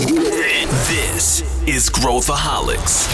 This is Growthaholics.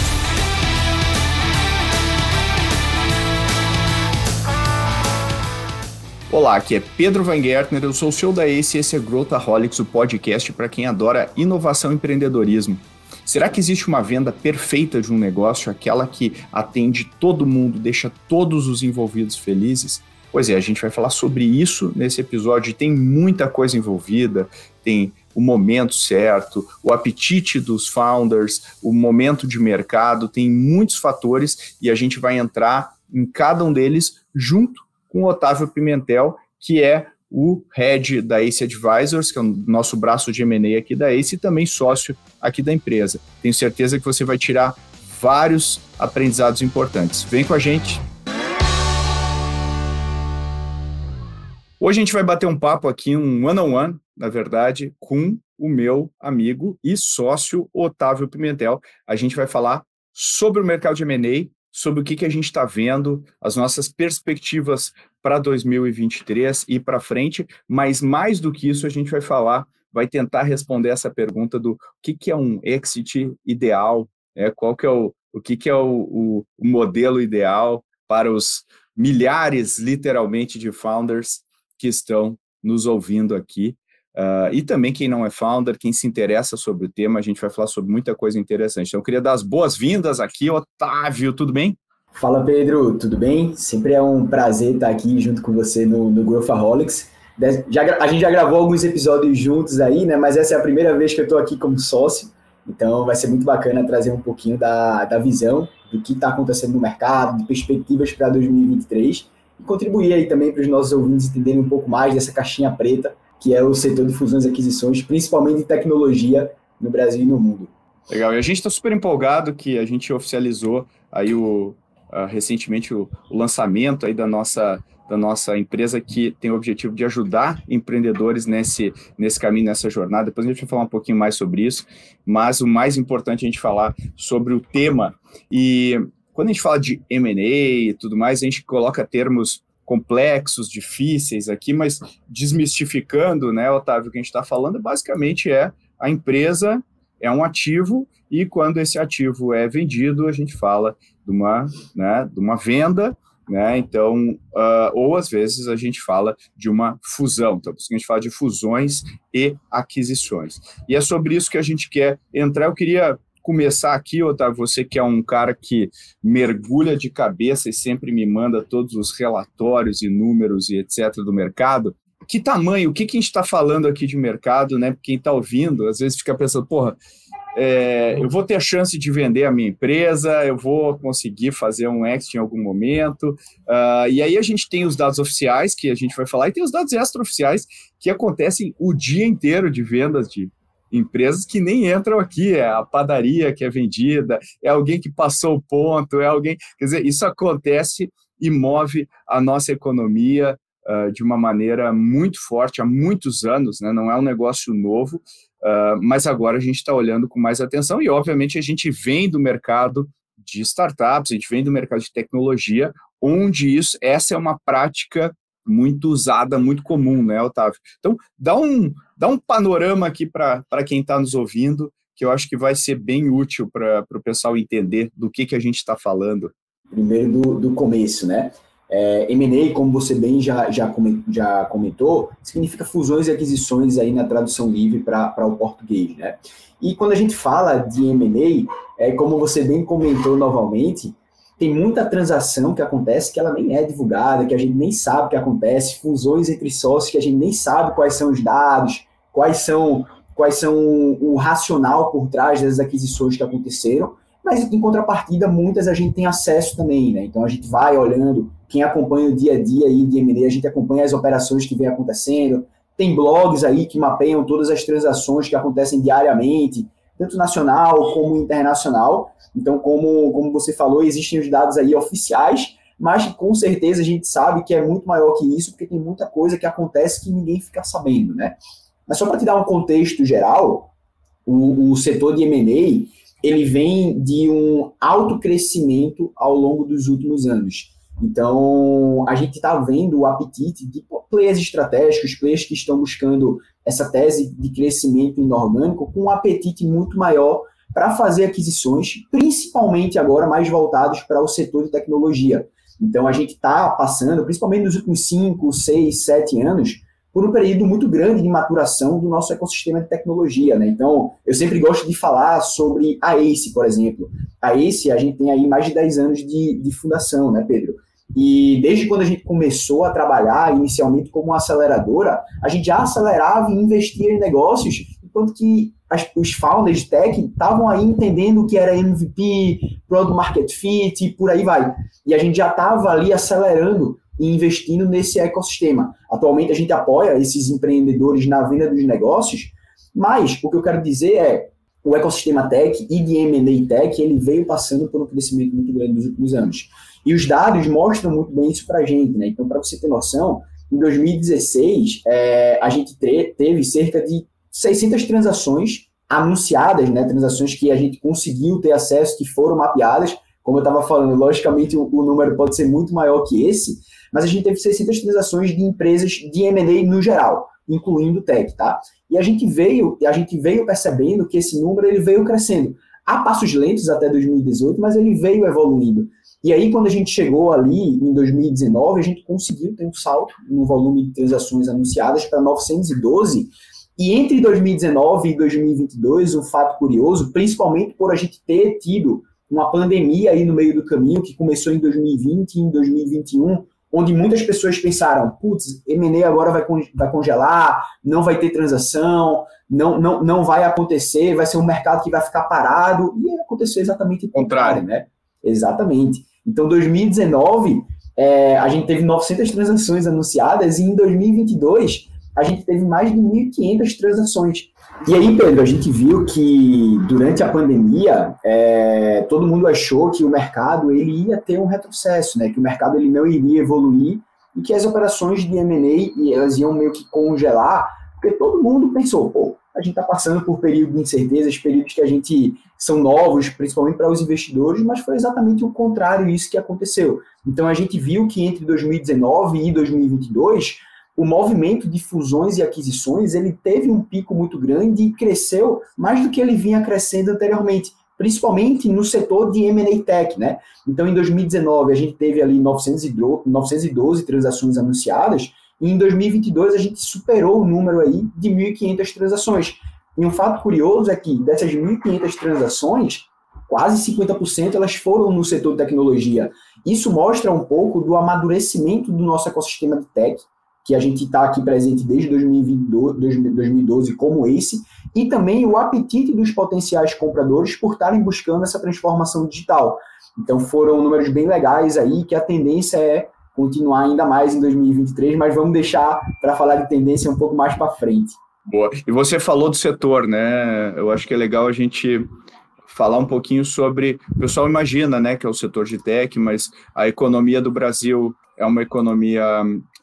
Olá, aqui é Pedro Van Gertner, eu sou o CEO da ACE e esse é Growthaholics, o podcast para quem adora inovação e empreendedorismo. Será que existe uma venda perfeita de um negócio, aquela que atende todo mundo, deixa todos os envolvidos felizes? Pois é, a gente vai falar sobre isso nesse episódio. Tem muita coisa envolvida, tem o momento certo, o apetite dos founders, o momento de mercado, tem muitos fatores e a gente vai entrar em cada um deles junto com o Otávio Pimentel, que é o head da Ace Advisors, que é o nosso braço de M&A aqui da Ace e também sócio aqui da empresa. Tenho certeza que você vai tirar vários aprendizados importantes. Vem com a gente. Hoje a gente vai bater um papo aqui, um one-on-one, -on -one, na verdade, com o meu amigo e sócio Otávio Pimentel. A gente vai falar sobre o mercado de M&A, sobre o que, que a gente está vendo, as nossas perspectivas para 2023 e para frente, mas mais do que isso, a gente vai falar, vai tentar responder essa pergunta do que, que é um exit ideal, né? qual que é o, o que, que é o, o, o modelo ideal para os milhares, literalmente, de founders que estão nos ouvindo aqui. Uh, e também quem não é founder, quem se interessa sobre o tema, a gente vai falar sobre muita coisa interessante. Então, eu queria dar as boas-vindas aqui, Otávio, tudo bem? Fala, Pedro, tudo bem? Sempre é um prazer estar aqui junto com você no, no Growthaholics. Já, a gente já gravou alguns episódios juntos aí, né? Mas essa é a primeira vez que eu estou aqui como sócio, então vai ser muito bacana trazer um pouquinho da, da visão do que está acontecendo no mercado, de perspectivas para 2023 e contribuir aí também para os nossos ouvintes entenderem um pouco mais dessa caixinha preta que é o setor de fusões e aquisições, principalmente em tecnologia no Brasil e no mundo. Legal, e a gente está super empolgado que a gente oficializou aí o, uh, recentemente o, o, lançamento aí da nossa, da nossa empresa que tem o objetivo de ajudar empreendedores nesse, nesse caminho, nessa jornada. Depois a gente vai falar um pouquinho mais sobre isso, mas o mais importante é a gente falar sobre o tema. E quando a gente fala de M&A e tudo mais, a gente coloca termos complexos, difíceis aqui, mas desmistificando, né, Otávio, o que a gente está falando, basicamente é a empresa é um ativo e quando esse ativo é vendido, a gente fala de uma, né, de uma venda, né, então, uh, ou às vezes a gente fala de uma fusão, então por isso que a gente fala de fusões e aquisições. E é sobre isso que a gente quer entrar, eu queria começar aqui, Otávio, você que é um cara que mergulha de cabeça e sempre me manda todos os relatórios e números e etc. do mercado. Que tamanho, o que, que a gente está falando aqui de mercado, né? Quem está ouvindo, às vezes fica pensando, porra, é, eu vou ter a chance de vender a minha empresa, eu vou conseguir fazer um exit em algum momento. Uh, e aí a gente tem os dados oficiais, que a gente vai falar, e tem os dados extraoficiais, que acontecem o dia inteiro de vendas de empresas que nem entram aqui, é a padaria que é vendida, é alguém que passou o ponto, é alguém. Quer dizer, isso acontece e move a nossa economia uh, de uma maneira muito forte há muitos anos, né? não é um negócio novo, uh, mas agora a gente está olhando com mais atenção e, obviamente, a gente vem do mercado de startups, a gente vem do mercado de tecnologia, onde isso, essa é uma prática muito usada, muito comum, né, Otávio? Então, dá um, dá um panorama aqui para quem está nos ouvindo, que eu acho que vai ser bem útil para o pessoal entender do que, que a gente está falando. Primeiro do, do começo, né? É, M&A, como você bem já, já, já comentou, significa fusões e aquisições aí na tradução livre para o português, né? E quando a gente fala de M&A, é, como você bem comentou novamente, tem muita transação que acontece que ela nem é divulgada, que a gente nem sabe o que acontece, fusões entre sócios que a gente nem sabe quais são os dados, quais são quais são o racional por trás das aquisições que aconteceram, mas em contrapartida muitas a gente tem acesso também, né? Então a gente vai olhando, quem acompanha o dia a dia aí de M&A, a gente acompanha as operações que vem acontecendo, tem blogs aí que mapeiam todas as transações que acontecem diariamente, tanto nacional como internacional. Então, como, como você falou, existem os dados aí oficiais, mas com certeza a gente sabe que é muito maior que isso, porque tem muita coisa que acontece que ninguém fica sabendo, né? Mas só para te dar um contexto geral, o, o setor de M&A, ele vem de um alto crescimento ao longo dos últimos anos. Então, a gente está vendo o apetite de players estratégicos, players que estão buscando essa tese de crescimento inorgânico com um apetite muito maior para fazer aquisições, principalmente agora mais voltados para o setor de tecnologia. Então, a gente está passando, principalmente nos últimos 5, 6, 7 anos, por um período muito grande de maturação do nosso ecossistema de tecnologia. Né? Então, eu sempre gosto de falar sobre a ACE, por exemplo. A ACE, a gente tem aí mais de 10 anos de, de fundação, né, Pedro? E desde quando a gente começou a trabalhar, inicialmente como aceleradora, a gente já acelerava e investia em negócios, enquanto que as, os founders de tech estavam aí entendendo o que era MVP, Product Market Fit e por aí vai. E a gente já estava ali acelerando e investindo nesse ecossistema. Atualmente a gente apoia esses empreendedores na venda dos negócios, mas o que eu quero dizer é o ecossistema tech e de M&A tech, ele veio passando por um crescimento muito grande nos últimos anos. E os dados mostram muito bem isso para a gente. Né? Então, para você ter noção, em 2016, é, a gente teve cerca de 600 transações anunciadas, né, transações que a gente conseguiu ter acesso, que foram mapeadas. Como eu estava falando, logicamente o, o, número pode ser muito maior que esse, mas a gente teve 600 transações de empresas de M&A no geral, incluindo tech, tá? E a gente veio, a gente veio percebendo que esse número ele veio crescendo a passos lentos até 2018, mas ele veio evoluindo. E aí, quando a gente chegou ali em 2019, a gente conseguiu ter um salto no volume de transações anunciadas para 912. E entre 2019 e 2022, um fato curioso, principalmente por a gente ter tido uma pandemia aí no meio do caminho, que começou em 2020 e em 2021, onde muitas pessoas pensaram, putz, M&A agora vai, vai congelar, não vai ter transação, não, não, não vai acontecer, vai ser um mercado que vai ficar parado, e aconteceu exatamente o contrário, né? Exatamente. Então, 2019, é, a gente teve 900 transações anunciadas, e em 2022, a gente teve mais de 1.500 transações. E aí, Pedro, a gente viu que durante a pandemia, é, todo mundo achou que o mercado ele ia ter um retrocesso, né? que o mercado ele não iria evoluir e que as operações de M&A elas iam meio que congelar, porque todo mundo pensou, pô, a gente está passando por período de incertezas, períodos que a gente são novos, principalmente para os investidores, mas foi exatamente o contrário isso que aconteceu. Então a gente viu que entre 2019 e 2022 o movimento de fusões e aquisições ele teve um pico muito grande e cresceu mais do que ele vinha crescendo anteriormente, principalmente no setor de M&A Tech, né? Então, em 2019, a gente teve ali 912 transações anunciadas, e em 2022 a gente superou o número aí de 1.500 transações. E um fato curioso é que dessas 1.500 transações, quase 50% elas foram no setor de tecnologia. Isso mostra um pouco do amadurecimento do nosso ecossistema de tech, que a gente está aqui presente desde 2022, 2012 como esse, e também o apetite dos potenciais compradores por estarem buscando essa transformação digital. Então foram números bem legais aí, que a tendência é continuar ainda mais em 2023, mas vamos deixar para falar de tendência um pouco mais para frente. Boa. E você falou do setor, né? Eu acho que é legal a gente falar um pouquinho sobre. O pessoal imagina, né, que é o setor de tech, mas a economia do Brasil é uma economia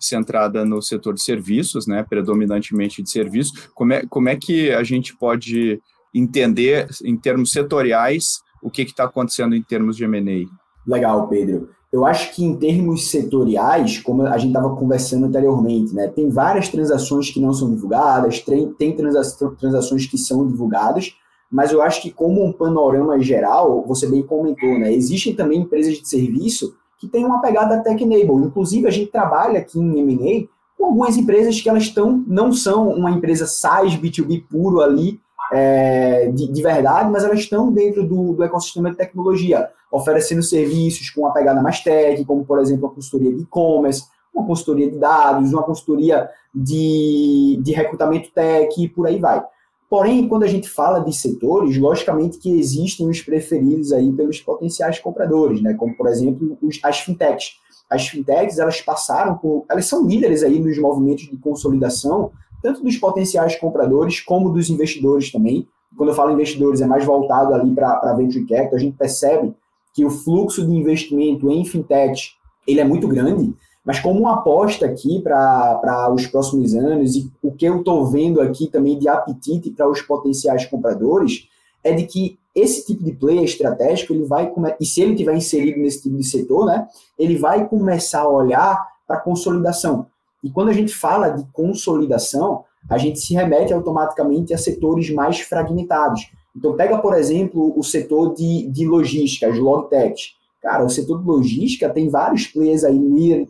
centrada no setor de serviços, né, predominantemente de serviços. Como é, como é que a gente pode entender, em termos setoriais, o que está acontecendo em termos de M&A? Legal, Pedro. Eu acho que em termos setoriais, como a gente estava conversando anteriormente, né, tem várias transações que não são divulgadas, tem, tem transações que são divulgadas, mas eu acho que como um panorama geral, você bem comentou, né, existem também empresas de serviço que tem uma pegada tech-enable. Inclusive, a gente trabalha aqui em M&A com algumas empresas que elas estão, não são uma empresa SaaS B2B puro ali, é, de, de, verdade, mas elas estão dentro do, do, ecossistema de tecnologia, oferecendo serviços com uma pegada mais tech, como, por exemplo, a consultoria de e-commerce, uma consultoria de dados, uma consultoria de, de recrutamento tech e por aí vai. Porém, quando a gente fala de setores, logicamente que existem os preferidos aí pelos potenciais compradores, né? Como por exemplo os, as fintechs. As fintechs elas passaram por, elas são líderes aí nos movimentos de consolidação, tanto dos potenciais compradores como dos investidores também. Quando eu falo investidores é mais voltado ali para venture capital. A gente percebe que o fluxo de investimento em fintech ele é muito grande mas como uma aposta aqui para os próximos anos, e o que eu estou vendo aqui também de apetite para os potenciais compradores, é de que esse tipo de play estratégico, ele vai, e se ele tiver inserido nesse tipo de setor, né, ele vai começar a olhar para consolidação. E quando a gente fala de consolidação, a gente se remete automaticamente a setores mais fragmentados. Então, pega, por exemplo, o setor de, de logística, as logtechs. Cara, o setor de logística tem vários players aí,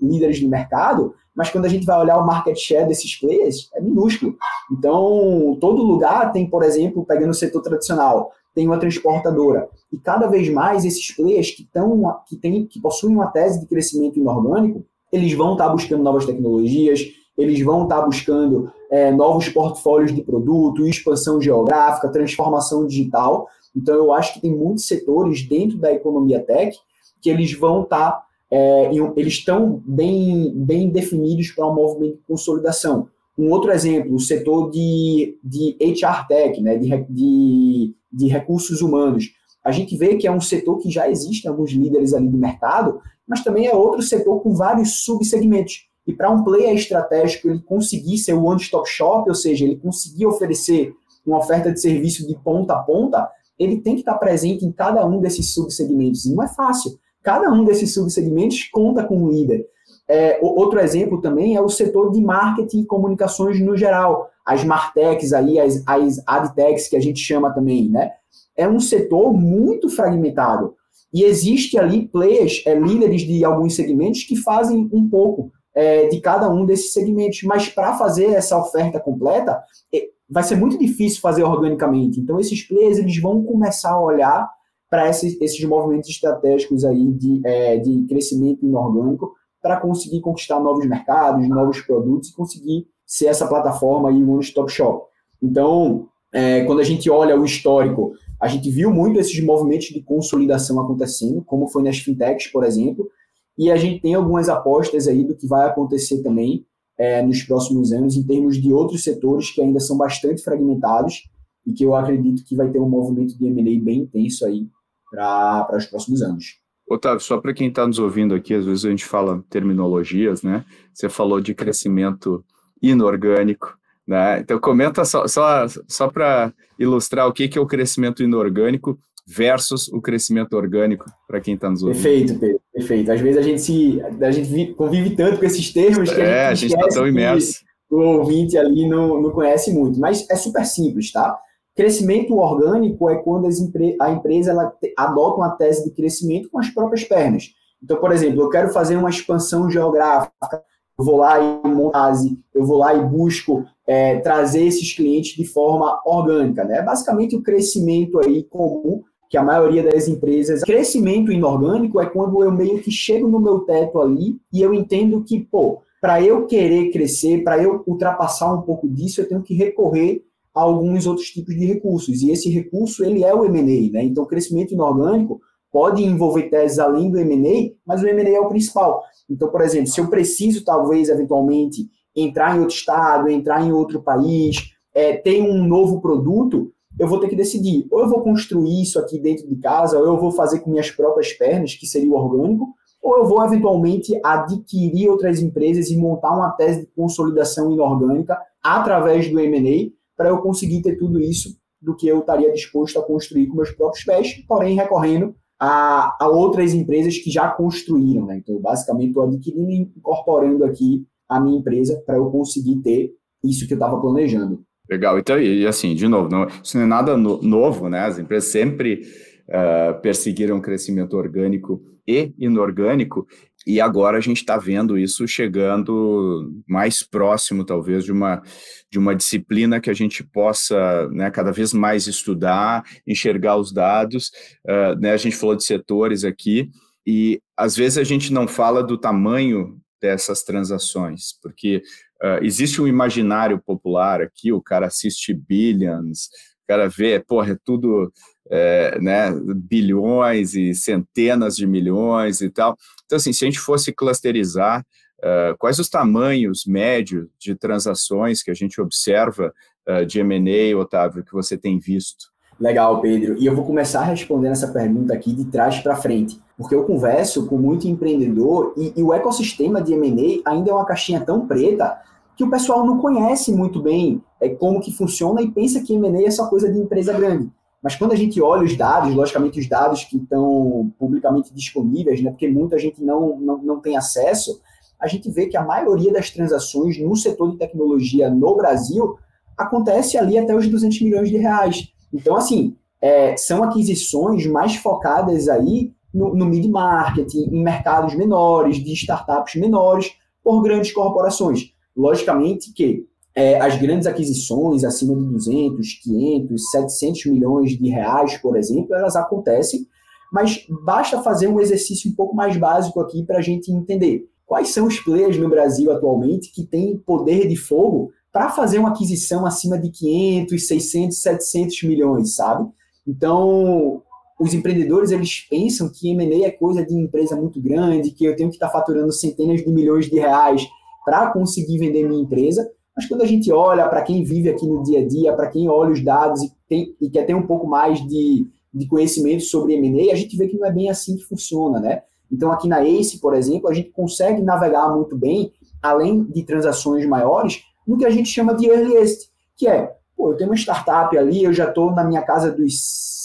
líderes de mercado, mas quando a gente vai olhar o market share desses players, é minúsculo. Então, todo lugar tem, por exemplo, pegando o setor tradicional, tem uma transportadora. E cada vez mais esses players que, tão, que, tem, que possuem uma tese de crescimento inorgânico, eles vão estar buscando novas tecnologias, eles vão estar buscando é, novos portfólios de produto, expansão geográfica, transformação digital. Então, eu acho que tem muitos setores dentro da economia tech que eles vão estar, é, eles estão bem, bem definidos para um movimento de consolidação. Um outro exemplo, o setor de, de HR Tech, né, de, de, de recursos humanos. A gente vê que é um setor que já existem alguns líderes ali do mercado, mas também é outro setor com vários subsegmentos. E para um player estratégico ele conseguir ser o one-stop shop, ou seja, ele conseguir oferecer uma oferta de serviço de ponta a ponta, ele tem que estar presente em cada um desses subsegmentos. E não é fácil. Cada um desses subsegmentos conta com um líder. É, outro exemplo também é o setor de marketing e comunicações no geral. As Martechs aí, as, as Adtechs que a gente chama também, né? É um setor muito fragmentado. E existe ali players, é, líderes de alguns segmentos que fazem um pouco é, de cada um desses segmentos. Mas para fazer essa oferta completa, é, vai ser muito difícil fazer organicamente. Então, esses players eles vão começar a olhar para esses, esses movimentos estratégicos aí de, é, de crescimento inorgânico para conseguir conquistar novos mercados, novos produtos e conseguir ser essa plataforma aí, um stop shop. Então, é, quando a gente olha o histórico, a gente viu muito esses movimentos de consolidação acontecendo, como foi nas fintechs, por exemplo, e a gente tem algumas apostas aí do que vai acontecer também é, nos próximos anos, em termos de outros setores que ainda são bastante fragmentados e que eu acredito que vai ter um movimento de M&A bem intenso aí para os próximos anos. Otávio, só para quem está nos ouvindo aqui, às vezes a gente fala terminologias, né? Você falou de crescimento inorgânico, né? Então comenta só, só, só para ilustrar o que, que é o crescimento inorgânico versus o crescimento orgânico, para quem está nos ouvindo. Perfeito, Pedro, perfeito. Às vezes a gente, se, a gente convive tanto com esses termos que é, a gente está tão imerso. O ouvinte ali não, não conhece muito, mas é super simples, tá? Crescimento orgânico é quando empre a empresa ela adota uma tese de crescimento com as próprias pernas. Então, por exemplo, eu quero fazer uma expansão geográfica, eu vou lá e monte, eu vou lá e busco é, trazer esses clientes de forma orgânica, né? Basicamente o crescimento aí comum que a maioria das empresas. Crescimento inorgânico é quando eu meio que chego no meu teto ali e eu entendo que, pô, para eu querer crescer, para eu ultrapassar um pouco disso, eu tenho que recorrer a alguns outros tipos de recursos. E esse recurso, ele é o M&A, né? Então, crescimento inorgânico pode envolver teses além do M&A, mas o M&A é o principal. Então, por exemplo, se eu preciso, talvez, eventualmente, entrar em outro estado, entrar em outro país, é, ter um novo produto, eu vou ter que decidir, ou eu vou construir isso aqui dentro de casa, ou eu vou fazer com minhas próprias pernas, que seria o orgânico, ou eu vou eventualmente adquirir outras empresas e montar uma tese de consolidação inorgânica através do M&A para eu conseguir ter tudo isso do que eu estaria disposto a construir com meus próprios pés, porém recorrendo a, a outras empresas que já construíram. Né? Então, basicamente, estou adquirindo e incorporando aqui a minha empresa para eu conseguir ter isso que eu estava planejando. Legal. Então, e assim, de novo, não, isso não é nada no, novo, né? As empresas sempre uh, perseguiram crescimento orgânico e inorgânico, e agora a gente está vendo isso chegando mais próximo, talvez, de uma, de uma disciplina que a gente possa né, cada vez mais estudar, enxergar os dados. Uh, né, a gente falou de setores aqui, e às vezes a gente não fala do tamanho dessas transações, porque Uh, existe um imaginário popular aqui, o cara assiste Billions, o cara vê, porra, é tudo é, né, bilhões e centenas de milhões e tal. Então, assim, se a gente fosse clusterizar, uh, quais os tamanhos médios de transações que a gente observa uh, de M&A, Otávio, que você tem visto? Legal, Pedro. E eu vou começar respondendo essa pergunta aqui de trás para frente, porque eu converso com muito empreendedor e, e o ecossistema de M&A ainda é uma caixinha tão preta que o pessoal não conhece muito bem é, como que funciona e pensa que M&A é só coisa de empresa grande. Mas quando a gente olha os dados, logicamente os dados que estão publicamente disponíveis, né, porque muita gente não, não, não tem acesso, a gente vê que a maioria das transações no setor de tecnologia no Brasil acontece ali até os 200 milhões de reais. Então, assim, é, são aquisições mais focadas aí no, no mid-market, em mercados menores, de startups menores, por grandes corporações. Logicamente que é, as grandes aquisições acima de 200, 500, 700 milhões de reais, por exemplo, elas acontecem, mas basta fazer um exercício um pouco mais básico aqui para a gente entender quais são os players no Brasil atualmente que têm poder de fogo para fazer uma aquisição acima de 500, 600, 700 milhões, sabe? Então, os empreendedores eles pensam que M&A é coisa de empresa muito grande, que eu tenho que estar tá faturando centenas de milhões de reais para conseguir vender minha empresa. Mas quando a gente olha para quem vive aqui no dia a dia, para quem olha os dados e, tem, e quer ter um pouco mais de, de conhecimento sobre M&A, a gente vê que não é bem assim que funciona, né? Então, aqui na ACE, por exemplo, a gente consegue navegar muito bem, além de transações maiores, no que a gente chama de earliest, que é, pô, eu tenho uma startup ali, eu já estou na minha casa dos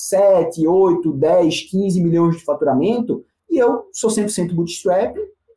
7, 8, 10, 15 milhões de faturamento, e eu sou 100% bootstrap,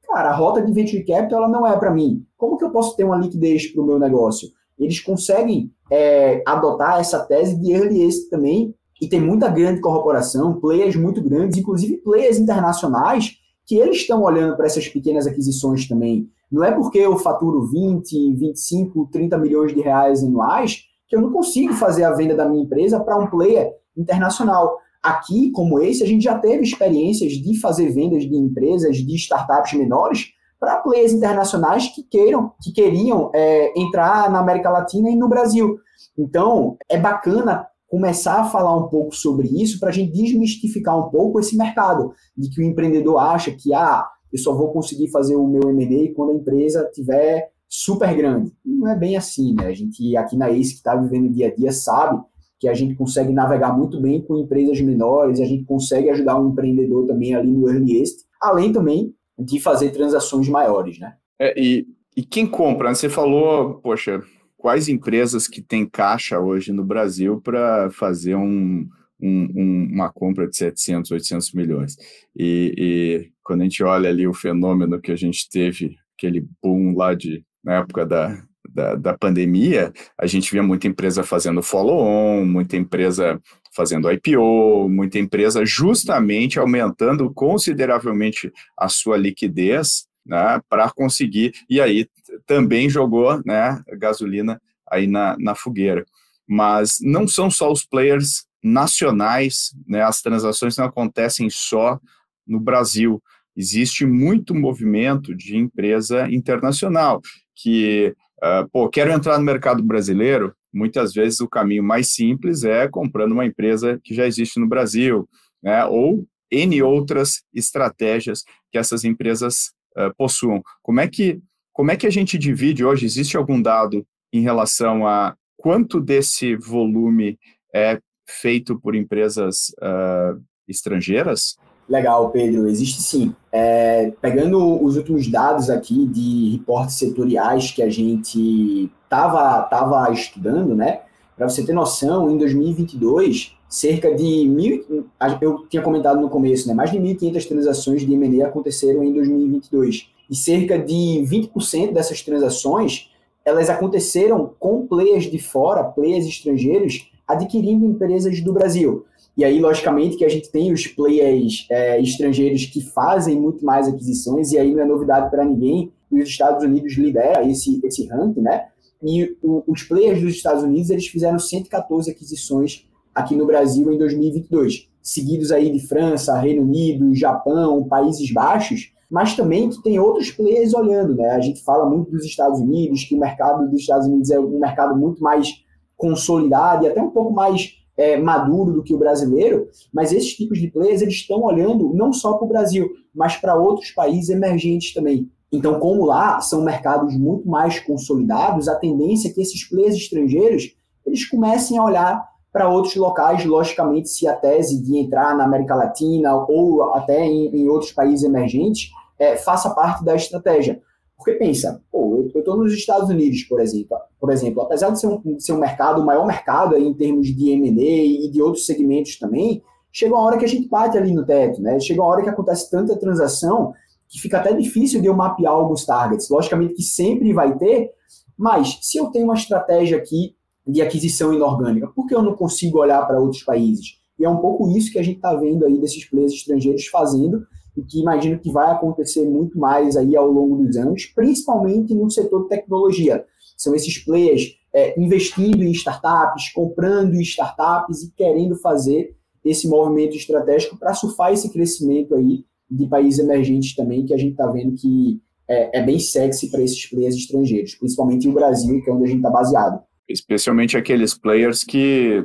cara, a rota de venture capital ela não é para mim. Como que eu posso ter uma liquidez para o meu negócio? Eles conseguem é, adotar essa tese de earliest também, e tem muita grande corporação, players muito grandes, inclusive players internacionais, que eles estão olhando para essas pequenas aquisições também. Não é porque eu faturo 20, 25, 30 milhões de reais anuais que eu não consigo fazer a venda da minha empresa para um player internacional. Aqui, como esse, a gente já teve experiências de fazer vendas de empresas, de startups menores, para players internacionais que queiram, que queriam é, entrar na América Latina e no Brasil. Então, é bacana começar a falar um pouco sobre isso para a gente desmistificar um pouco esse mercado, de que o empreendedor acha que ah, eu só vou conseguir fazer o meu M&A quando a empresa tiver super grande. não é bem assim, né? A gente aqui na ACE que está vivendo dia a dia sabe que a gente consegue navegar muito bem com empresas menores, a gente consegue ajudar um empreendedor também ali no earliest, além também de fazer transações maiores, né? É, e, e quem compra? Você falou, poxa, quais empresas que têm caixa hoje no Brasil para fazer um, um, um, uma compra de 700, 800 milhões. E, quando a gente olha ali o fenômeno que a gente teve, aquele boom lá de, na época da, da, da pandemia, a gente via muita empresa fazendo follow-on, muita empresa fazendo IPO, muita empresa justamente aumentando consideravelmente a sua liquidez né, para conseguir, e aí também jogou né, gasolina aí na, na fogueira. Mas não são só os players nacionais, né, as transações não acontecem só no Brasil. Existe muito movimento de empresa internacional que, uh, pô, quero entrar no mercado brasileiro, muitas vezes o caminho mais simples é comprando uma empresa que já existe no Brasil, né, ou N outras estratégias que essas empresas uh, possuam. Como é que como é que a gente divide hoje? Existe algum dado em relação a quanto desse volume é feito por empresas uh, estrangeiras? Legal, Pedro. Existe sim. É, pegando os últimos dados aqui de reportes setoriais que a gente estava tava estudando, né? Para você ter noção, em 2022, cerca de mil, eu tinha comentado no começo, né? Mais de 1.500 transações de M&A aconteceram em 2022 e cerca de 20% dessas transações elas aconteceram com players de fora, players estrangeiros, adquirindo empresas do Brasil. E aí, logicamente, que a gente tem os players é, estrangeiros que fazem muito mais aquisições, e aí não é novidade para ninguém, os Estados Unidos lidera esse, esse ranking, né? E o, os players dos Estados Unidos, eles fizeram 114 aquisições aqui no Brasil em 2022, seguidos aí de França, Reino Unido, Japão, Países Baixos, mas também que tem outros players olhando, né? A gente fala muito dos Estados Unidos, que o mercado dos Estados Unidos é um mercado muito mais consolidado e até um pouco mais é, maduro do que o brasileiro, mas esses tipos de players eles estão olhando não só para o Brasil, mas para outros países emergentes também. Então, como lá são mercados muito mais consolidados, a tendência é que esses players estrangeiros eles comecem a olhar para outros locais, logicamente, se a tese de entrar na América Latina ou até em, em outros países emergentes é, faça parte da estratégia. Porque pensa, pô, eu estou nos Estados Unidos, por exemplo, por exemplo, apesar de ser um, ser um mercado, o maior mercado em termos de M&A e de outros segmentos também, chega uma hora que a gente bate ali no teto, né? Chega uma hora que acontece tanta transação que fica até difícil de eu mapear alguns targets. Logicamente que sempre vai ter, mas se eu tenho uma estratégia aqui de aquisição inorgânica? Por que eu não consigo olhar para outros países? E é um pouco isso que a gente está vendo aí desses players estrangeiros fazendo e que imagino que vai acontecer muito mais aí ao longo dos anos, principalmente no setor de tecnologia. São esses players é, investindo em startups, comprando em startups e querendo fazer esse movimento estratégico para surfar esse crescimento aí de países emergentes também, que a gente está vendo que é, é, bem sexy para esses players estrangeiros, principalmente o Brasil, que é onde a gente está baseado. Especialmente aqueles players que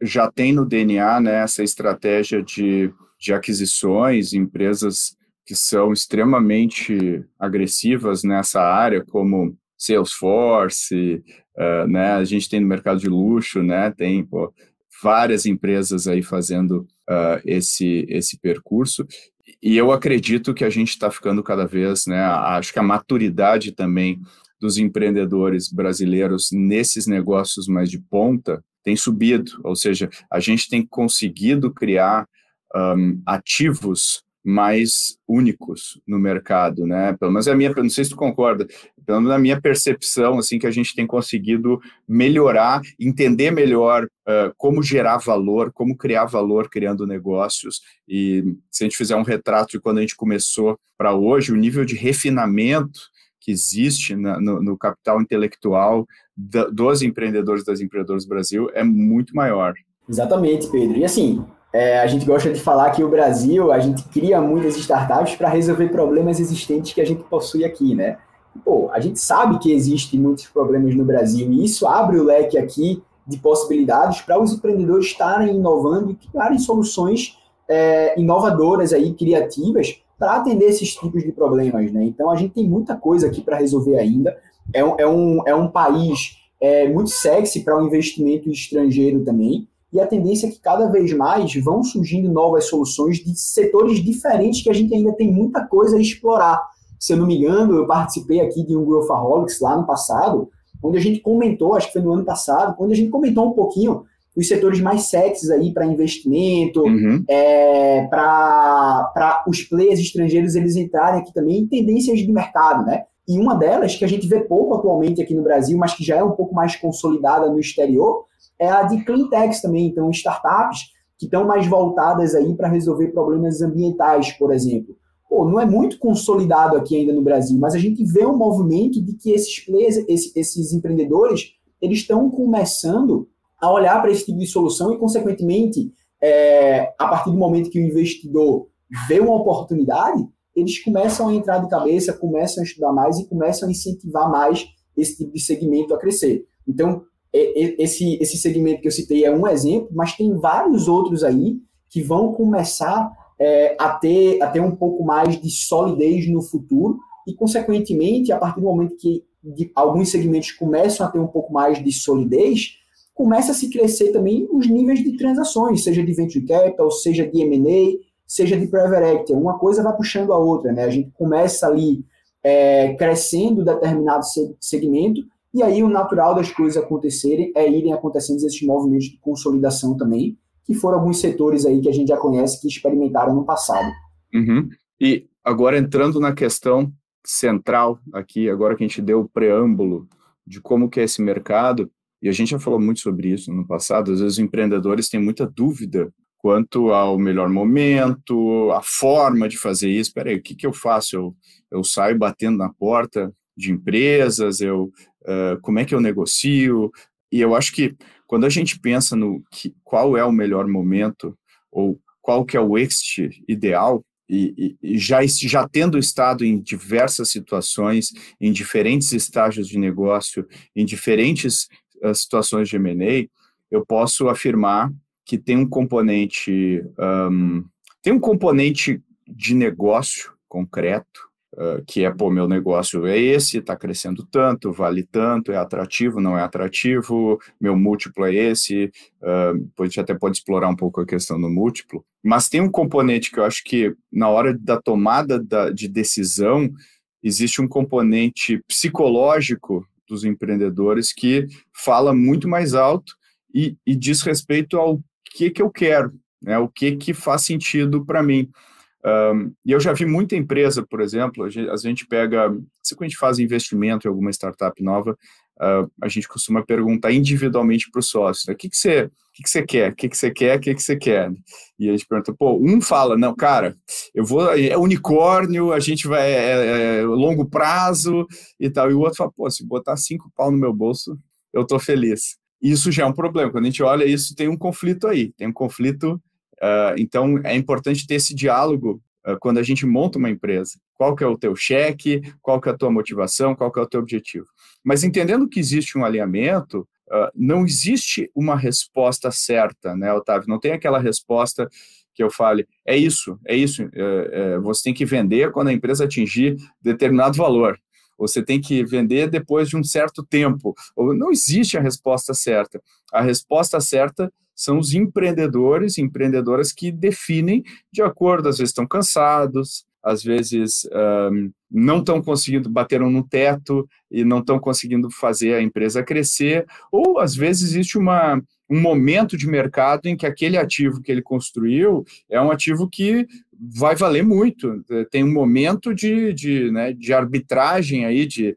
já têm no DNA né, essa estratégia de, de aquisições, empresas que são extremamente agressivas nessa área, como Salesforce, uh, né, a gente tem no mercado de luxo, né, tem pô, várias empresas aí fazendo uh, esse, esse percurso, e eu acredito que a gente está ficando cada vez, né, acho que a maturidade também dos empreendedores brasileiros nesses negócios mais de ponta tem subido, ou seja, a gente tem conseguido criar um, ativos mais únicos no mercado, né? Pelo menos é a minha, não sei se tu concorda, pelo menos minha percepção, assim, que a gente tem conseguido melhorar, entender melhor uh, como gerar valor, como criar valor criando negócios. E se a gente fizer um retrato de quando a gente começou para hoje, o nível de refinamento que existe na, no, no, capital intelectual da, dos empreendedores das empreendedoras do Brasil é muito maior. Exatamente, Pedro. E assim, é, a gente gosta de falar que o Brasil, a gente cria muitas startups para resolver problemas existentes que a gente possui aqui, né? Pô, a gente sabe que existem muitos problemas no Brasil e isso abre o leque aqui de possibilidades para os empreendedores estarem inovando e criarem soluções é, inovadoras aí, criativas, para atender esses tipos de problemas, né? Então a gente tem muita coisa aqui para resolver ainda. É um, é um, é um país é, muito sexy para o um investimento estrangeiro também e a tendência é que cada vez mais vão surgindo novas soluções de setores diferentes que a gente ainda tem muita coisa a explorar. Se eu não me engano, eu participei aqui de um Growthaholics lá no passado, onde a gente comentou, acho que foi no ano passado, onde a gente comentou um pouquinho os setores mais sexys aí para investimento, uhum. é, para os players estrangeiros eles entrarem aqui também em tendências de mercado, né? E uma delas, que a gente vê pouco atualmente aqui no Brasil, mas que já é um pouco mais consolidada no exterior, é a de cleantechs também, então startups que estão mais voltadas aí para resolver problemas ambientais, por exemplo. Pô, não é muito consolidado aqui ainda no Brasil, mas a gente vê um movimento de que esses players, esses, esses empreendedores, eles estão começando a olhar para esse tipo de solução e, consequentemente, é, a partir do momento que o investidor vê uma oportunidade, eles começam a entrar de cabeça, começam a estudar mais e começam a incentivar mais esse tipo de segmento a crescer. Então, esse, esse segmento que eu citei é um exemplo, mas tem vários outros aí que vão começar é, a, ter, a ter um pouco mais de solidez no futuro e, consequentemente, a partir do momento que de, alguns segmentos começam a ter um pouco mais de solidez, começa a se crescer também os níveis de transações, seja de venture capital, seja de M&A, seja de private equity. Uma coisa vai puxando a outra, né? A gente começa ali é, crescendo determinado segmento e aí o natural das coisas acontecerem é irem acontecendo esses movimentos de consolidação também, que foram alguns setores aí que a gente já conhece que experimentaram no passado. Uhum. E agora entrando na questão central aqui, agora que a gente deu o preâmbulo de como que é esse mercado, e a gente já falou muito sobre isso no passado, às vezes os empreendedores têm muita dúvida quanto ao melhor momento, a forma de fazer isso. Peraí, o que, que eu faço? Eu, eu saio batendo na porta de empresas, eu como é que eu negocio. E eu acho que quando a gente pensa no que, qual é o melhor momento ou qual que é o exit ideal, e, e, já, já tendo estado em diversas situações, em diferentes estágios de negócio, em diferentes uh, situações de M&A, eu posso afirmar que tem um componente um, tem um componente de negócio concreto uh, que é, pô, meu negócio é esse, está crescendo tanto, vale tanto, é atrativo, não é atrativo, meu múltiplo é esse, uh, a gente até pode explorar um pouco a questão do múltiplo, mas tem um componente que eu acho que na hora da tomada da, de decisão, existe um componente psicológico dos empreendedores que fala muito mais alto e, e diz respeito ao que, que eu quero, né, o que, que faz sentido para mim. E eu já vi muita empresa, por exemplo, a gente, a gente pega, se a gente faz investimento em alguma startup nova, uh, a gente costuma perguntar individualmente para o sócio, né? o que, que você que, que quer? O que, que você quer? O que, que você quer? E a gente pergunta, pô, um fala, não, cara, eu vou, é unicórnio, a gente vai, é, é longo prazo e tal. E o outro fala, pô, se botar cinco pau no meu bolso, eu tô feliz. Isso já é um problema. Quando a gente olha isso, tem um conflito aí, tem um conflito. Uh, então, é importante ter esse diálogo uh, quando a gente monta uma empresa. Qual que é o teu cheque? Qual que é a tua motivação? Qual que é o teu objetivo? Mas entendendo que existe um alinhamento, Uh, não existe uma resposta certa, né, Otávio? Não tem aquela resposta que eu fale, é isso, é isso, é, é, você tem que vender quando a empresa atingir determinado valor, você tem que vender depois de um certo tempo. Não existe a resposta certa. A resposta certa são os empreendedores, empreendedoras que definem de acordo, às vezes estão cansados, às vezes um, não estão conseguindo, bateram no teto e não estão conseguindo fazer a empresa crescer, ou às vezes existe uma, um momento de mercado em que aquele ativo que ele construiu é um ativo que vai valer muito, tem um momento de, de, né, de arbitragem aí, de,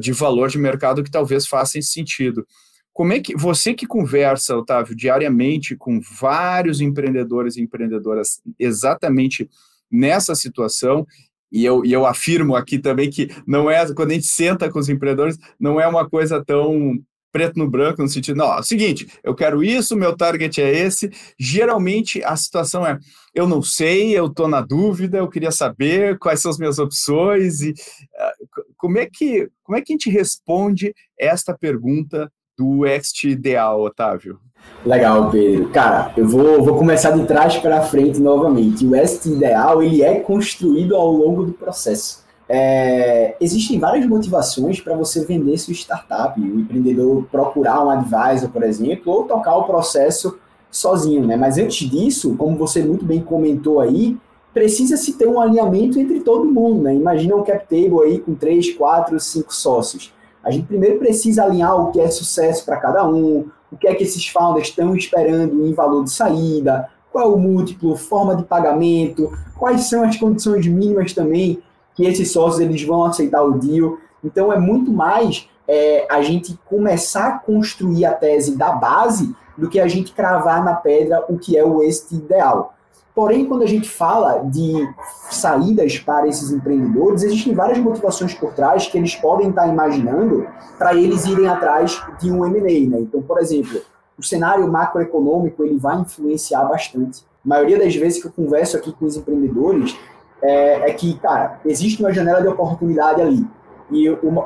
de valor de mercado que talvez faça sentido. Como é que você que conversa, Otávio, diariamente com vários empreendedores e empreendedoras exatamente nessa situação, e eu, e eu afirmo aqui também que não é, quando a gente senta com os empreendedores, não é uma coisa tão preto no branco, no sentido, não, o seguinte, eu quero isso, meu target é esse. Geralmente a situação é, eu não sei, eu estou na dúvida, eu queria saber quais são as minhas opções e uh, como é que como é que a gente responde esta pergunta do ext ideal, Otávio? Legal, Pedro. Cara, eu vou, vou começar de trás para frente novamente. O West Ideal ele é construído ao longo do processo. É, existem várias motivações para você vender sua startup, o empreendedor procurar um advisor, por exemplo, ou tocar o processo sozinho, né? Mas antes disso, como você muito bem comentou aí, precisa se ter um alinhamento entre todo mundo, né? Imagina um cap table aí com três, quatro, cinco sócios. A gente primeiro precisa alinhar o que é sucesso para cada um, o que é que esses founders estão esperando em valor de saída, qual é o múltiplo, forma de pagamento, quais são as condições mínimas também que esses sócios eles vão aceitar o deal. Então é muito mais é, a gente começar a construir a tese da base do que a gente cravar na pedra o que é o este ideal. Porém, quando a gente fala de saídas para esses empreendedores, existem várias motivações por trás que eles podem estar imaginando para eles irem atrás de um M&A. Né? Então, por exemplo, o cenário macroeconômico ele vai influenciar bastante. A maioria das vezes que eu converso aqui com os empreendedores é, é que, cara, existe uma janela de oportunidade ali. E uma,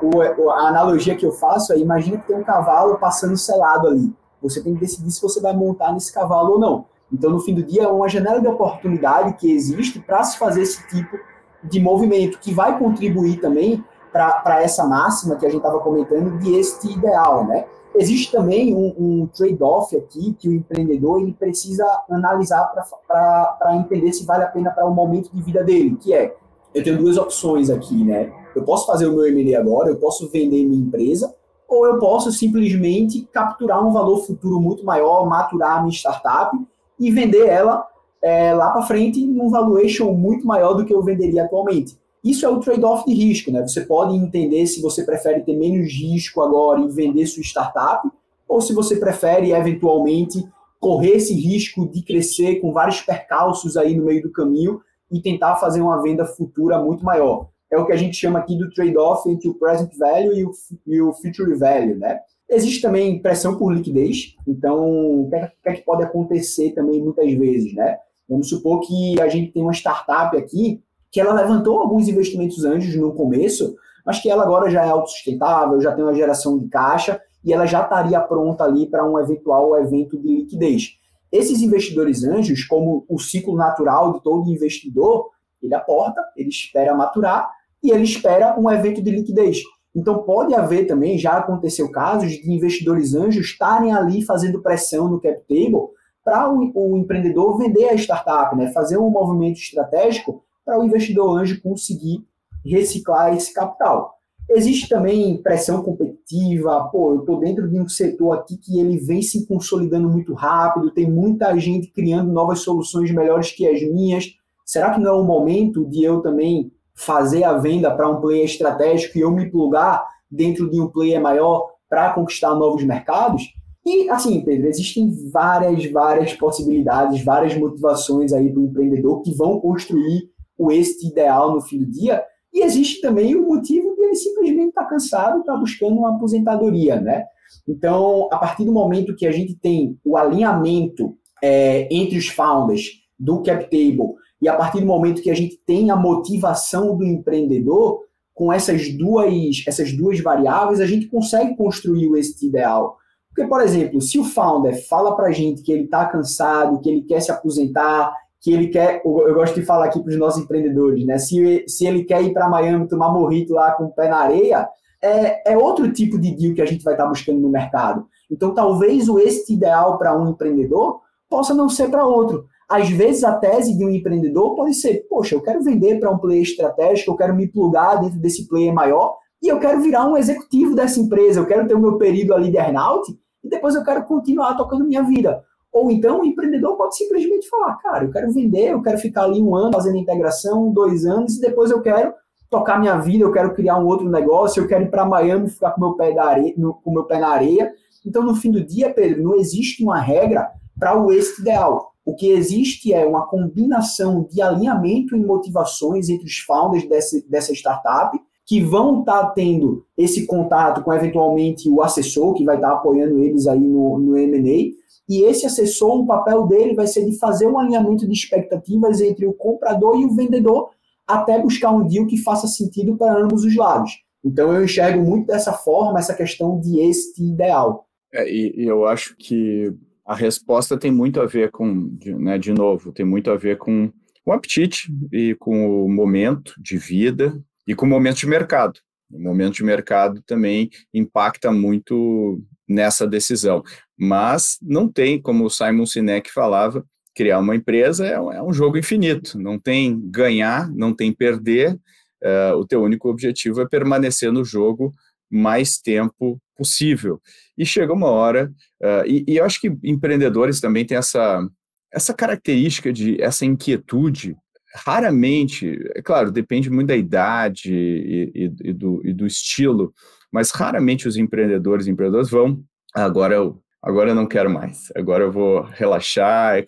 a analogia que eu faço é, imagina que tem um cavalo passando selado ali. Você tem que decidir se você vai montar nesse cavalo ou não. Então, no fim do dia, é uma janela de oportunidade que existe para se fazer esse tipo de movimento, que vai contribuir também para essa máxima que a gente estava comentando de este ideal, né? Existe também um, um trade-off aqui que o empreendedor ele precisa analisar para entender se vale a pena para o momento de vida dele, que é, eu tenho duas opções aqui, né? Eu posso fazer o meu M&A agora, eu posso vender minha empresa, ou eu posso simplesmente capturar um valor futuro muito maior, maturar a minha startup e vender ela é, lá para frente num valuation muito maior do que eu venderia atualmente. Isso é o trade-off de risco, né? Você pode entender se você prefere ter menos risco agora e vender sua startup, ou se você prefere eventualmente correr esse risco de crescer com vários percalços aí no meio do caminho e tentar fazer uma venda futura muito maior. É o que a gente chama aqui do trade-off entre o present value e o, future value, né? Existe também pressão por liquidez, então o que, é, que, é que pode acontecer também muitas vezes, né? Vamos supor que a gente tem uma startup aqui que ela levantou alguns investimentos anjos no começo, mas que ela agora já é autossustentável, já tem uma geração de caixa e ela já estaria pronta ali para um eventual evento de liquidez. Esses investidores anjos, como o ciclo natural de todo investidor, ele aporta, ele espera maturar e ele espera um evento de liquidez. Então, pode haver também, já aconteceu casos de investidores anjos estarem ali fazendo pressão no cap table para o, o, empreendedor vender a startup, né? fazer um movimento estratégico para o investidor anjo conseguir reciclar esse capital. Existe também pressão competitiva, pô, eu estou dentro de um setor aqui que ele vem se consolidando muito rápido, tem muita gente criando novas soluções melhores que as minhas. Será que não é o momento de eu também fazer a venda para um player estratégico e eu me plugar dentro de um player maior para conquistar novos mercados. E, assim, Pedro, existem várias, várias possibilidades, várias motivações aí para o empreendedor que vão construir o êxito ideal no fim do dia. E existe também o motivo de ele simplesmente estar tá cansado e estar tá buscando uma aposentadoria, né? Então, a partir do momento que a gente tem o alinhamento é, entre os founders do CapTable e a partir do momento que a gente tem a motivação do empreendedor, com essas duas, essas duas variáveis, a gente consegue construir o êxito ideal. Porque, por exemplo, se o founder fala para a gente que ele está cansado, que ele quer se aposentar, que ele quer, eu gosto de falar aqui para os nossos empreendedores, né? Se, se ele quer ir para Miami tomar morrito lá com o pé na areia, é, é outro tipo de deal que a gente vai estar tá buscando no mercado. Então, talvez o êxito ideal para um empreendedor possa não ser para outro. Às vezes, a tese de um empreendedor pode ser: poxa, eu quero vender para um player estratégico, eu quero me plugar dentro desse player maior e eu quero virar um executivo dessa empresa, eu quero ter o meu período ali de earnout e depois eu quero continuar tocando minha vida. Ou então o empreendedor pode simplesmente falar: cara, eu quero vender, eu quero ficar ali um ano fazendo integração, dois anos, e depois eu quero tocar minha vida, eu quero criar um outro negócio, eu quero ir para Miami ficar com meu pé da areia, no, com meu pé na areia. Então, no fim do dia, Pedro, não existe uma regra para o êxito ideal. O que existe é uma combinação de alinhamento e motivações entre os founders dessa, startup, que vão estar tá tendo esse contato com, eventualmente, o assessor, que vai estar tá apoiando eles aí no, no M&A, e esse assessor, o papel dele vai ser de fazer um alinhamento de expectativas entre o comprador e o vendedor, até buscar um deal que faça sentido para ambos os lados. Então, eu enxergo muito dessa forma essa questão de este ideal. É, e, eu acho que a resposta tem muito a ver com, né, de novo, tem muito a ver com o apetite e com o momento de vida e com o momento de mercado. O momento de mercado também impacta muito nessa decisão. Mas não tem, como o Simon Sinek falava, criar uma empresa é, um é jogo infinito. Não tem ganhar, não tem perder. Uh, o teu único objetivo é permanecer no jogo mais tempo possível. E chega uma hora, uh, e, e, eu acho que empreendedores também têm essa, essa característica de essa inquietude. Raramente, é claro, depende muito da idade e, e, e do, e do estilo, mas raramente os empreendedores e empreendedores vão, agora eu, agora eu não quero mais, agora eu vou relaxar.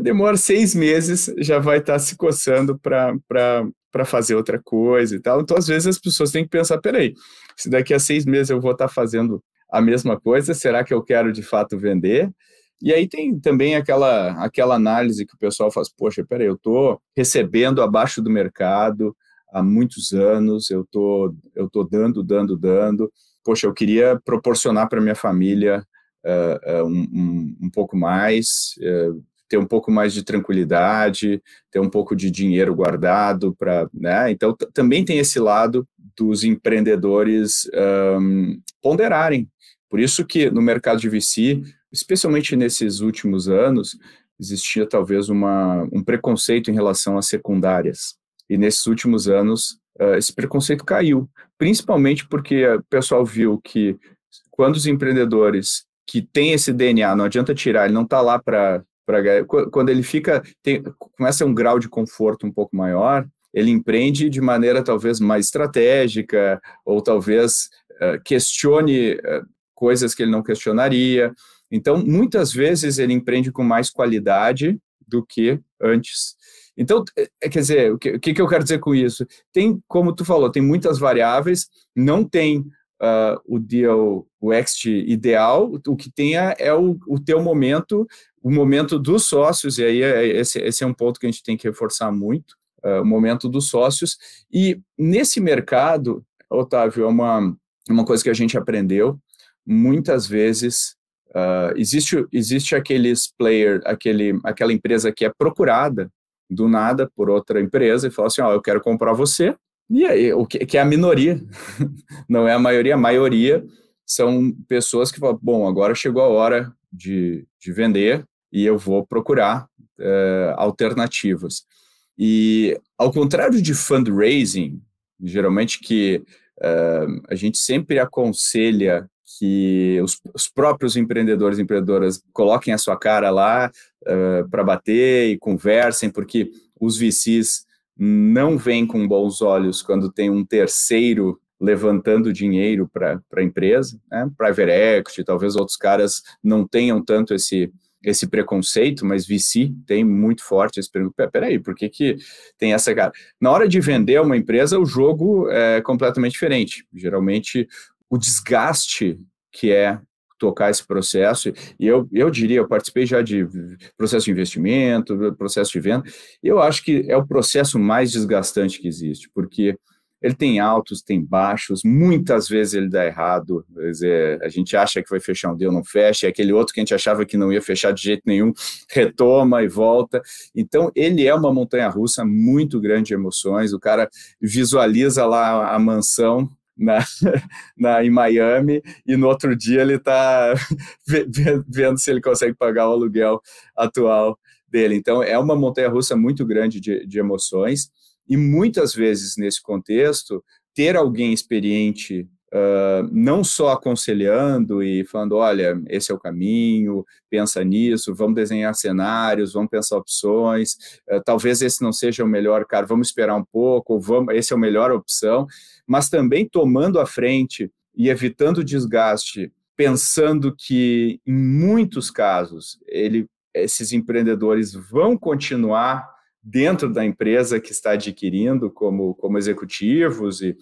Demora seis meses, já vai estar se coçando para fazer outra coisa e tal. Então, às vezes, as pessoas têm que pensar: peraí, se daqui a seis meses eu vou estar fazendo a mesma coisa, será que eu quero de fato vender? E aí tem também aquela, aquela análise que o pessoal faz: poxa, peraí, eu estou recebendo abaixo do mercado há muitos anos, eu tô, estou tô dando, dando, dando. Poxa, eu queria proporcionar para minha família uh, um, um, pouco mais, uh, ter um pouco mais de tranquilidade, ter um pouco de dinheiro guardado para, né? Então também tem esse lado dos empreendedores um, ponderarem. Por isso que no mercado de VC, especialmente nesses últimos anos, existia talvez uma, um preconceito em relação às secundárias. E nesses últimos anos, uh, esse preconceito caiu, principalmente porque o pessoal viu que quando os empreendedores que têm esse DNA, não adianta tirar, ele não está lá para quando ele fica tem, começa a um grau de conforto um pouco maior, ele empreende de maneira talvez mais estratégica ou talvez uh, questione uh, coisas que ele não questionaria. Então, muitas vezes ele empreende com mais qualidade do que antes. Então, é quer dizer, o que, o que eu quero dizer com isso? Tem, como tu falou, tem muitas variáveis, não tem uh, o deal, o exit ideal, o que tenha é o, o teu momento, o momento dos sócios, e aí é, esse, esse é um ponto que a gente tem que reforçar muito, uh, o momento dos sócios, e nesse mercado, Otávio, é uma, uma coisa que a gente aprendeu, muitas vezes uh, existe, existe aqueles player, aquele, aquela empresa que é procurada do nada por outra empresa e fala assim, ó, oh, eu quero comprar você, e aí, o que, que é a minoria, não é a maioria, a maioria são pessoas que falam, bom, agora chegou a hora de, de vender e eu vou procurar uh, alternativas. E ao contrário de fundraising, geralmente que uh, a gente sempre aconselha que os, os, próprios empreendedores e empreendedoras coloquem a sua cara lá uh, para bater e conversem, porque os VCs não vem com bons olhos quando tem um terceiro levantando dinheiro para a empresa, né? private equity, talvez outros caras não tenham tanto esse, esse preconceito, mas VC tem muito forte esse preconceito. Peraí, por que, que tem essa cara? Na hora de vender uma empresa, o jogo é completamente diferente. Geralmente, o desgaste que é tocar esse processo, e eu, eu diria, eu participei já de processo de investimento, processo de venda, eu acho que é o processo mais desgastante que existe, porque ele tem altos, tem baixos, muitas vezes ele dá errado, dizer, a gente acha que vai fechar um deal, não fecha, e aquele outro que a gente achava que não ia fechar de jeito nenhum, retoma e volta. Então, ele é uma montanha-russa muito grande de emoções, o cara visualiza lá a mansão na, na, em Miami e no outro dia ele está vendo se ele consegue pagar o aluguel atual dele. Então, é uma montanha-russa muito grande de, de emoções e muitas vezes, nesse contexto, ter alguém experiente, uh, não só aconselhando e falando: olha, esse é o caminho, pensa nisso, vamos desenhar cenários, vamos pensar opções, uh, talvez esse não seja o melhor, cara, vamos esperar um pouco, vamos, esse é a melhor opção, mas também tomando a frente e evitando o desgaste, pensando que, em muitos casos, ele, esses empreendedores vão continuar dentro da empresa que está adquirindo como, como executivos e,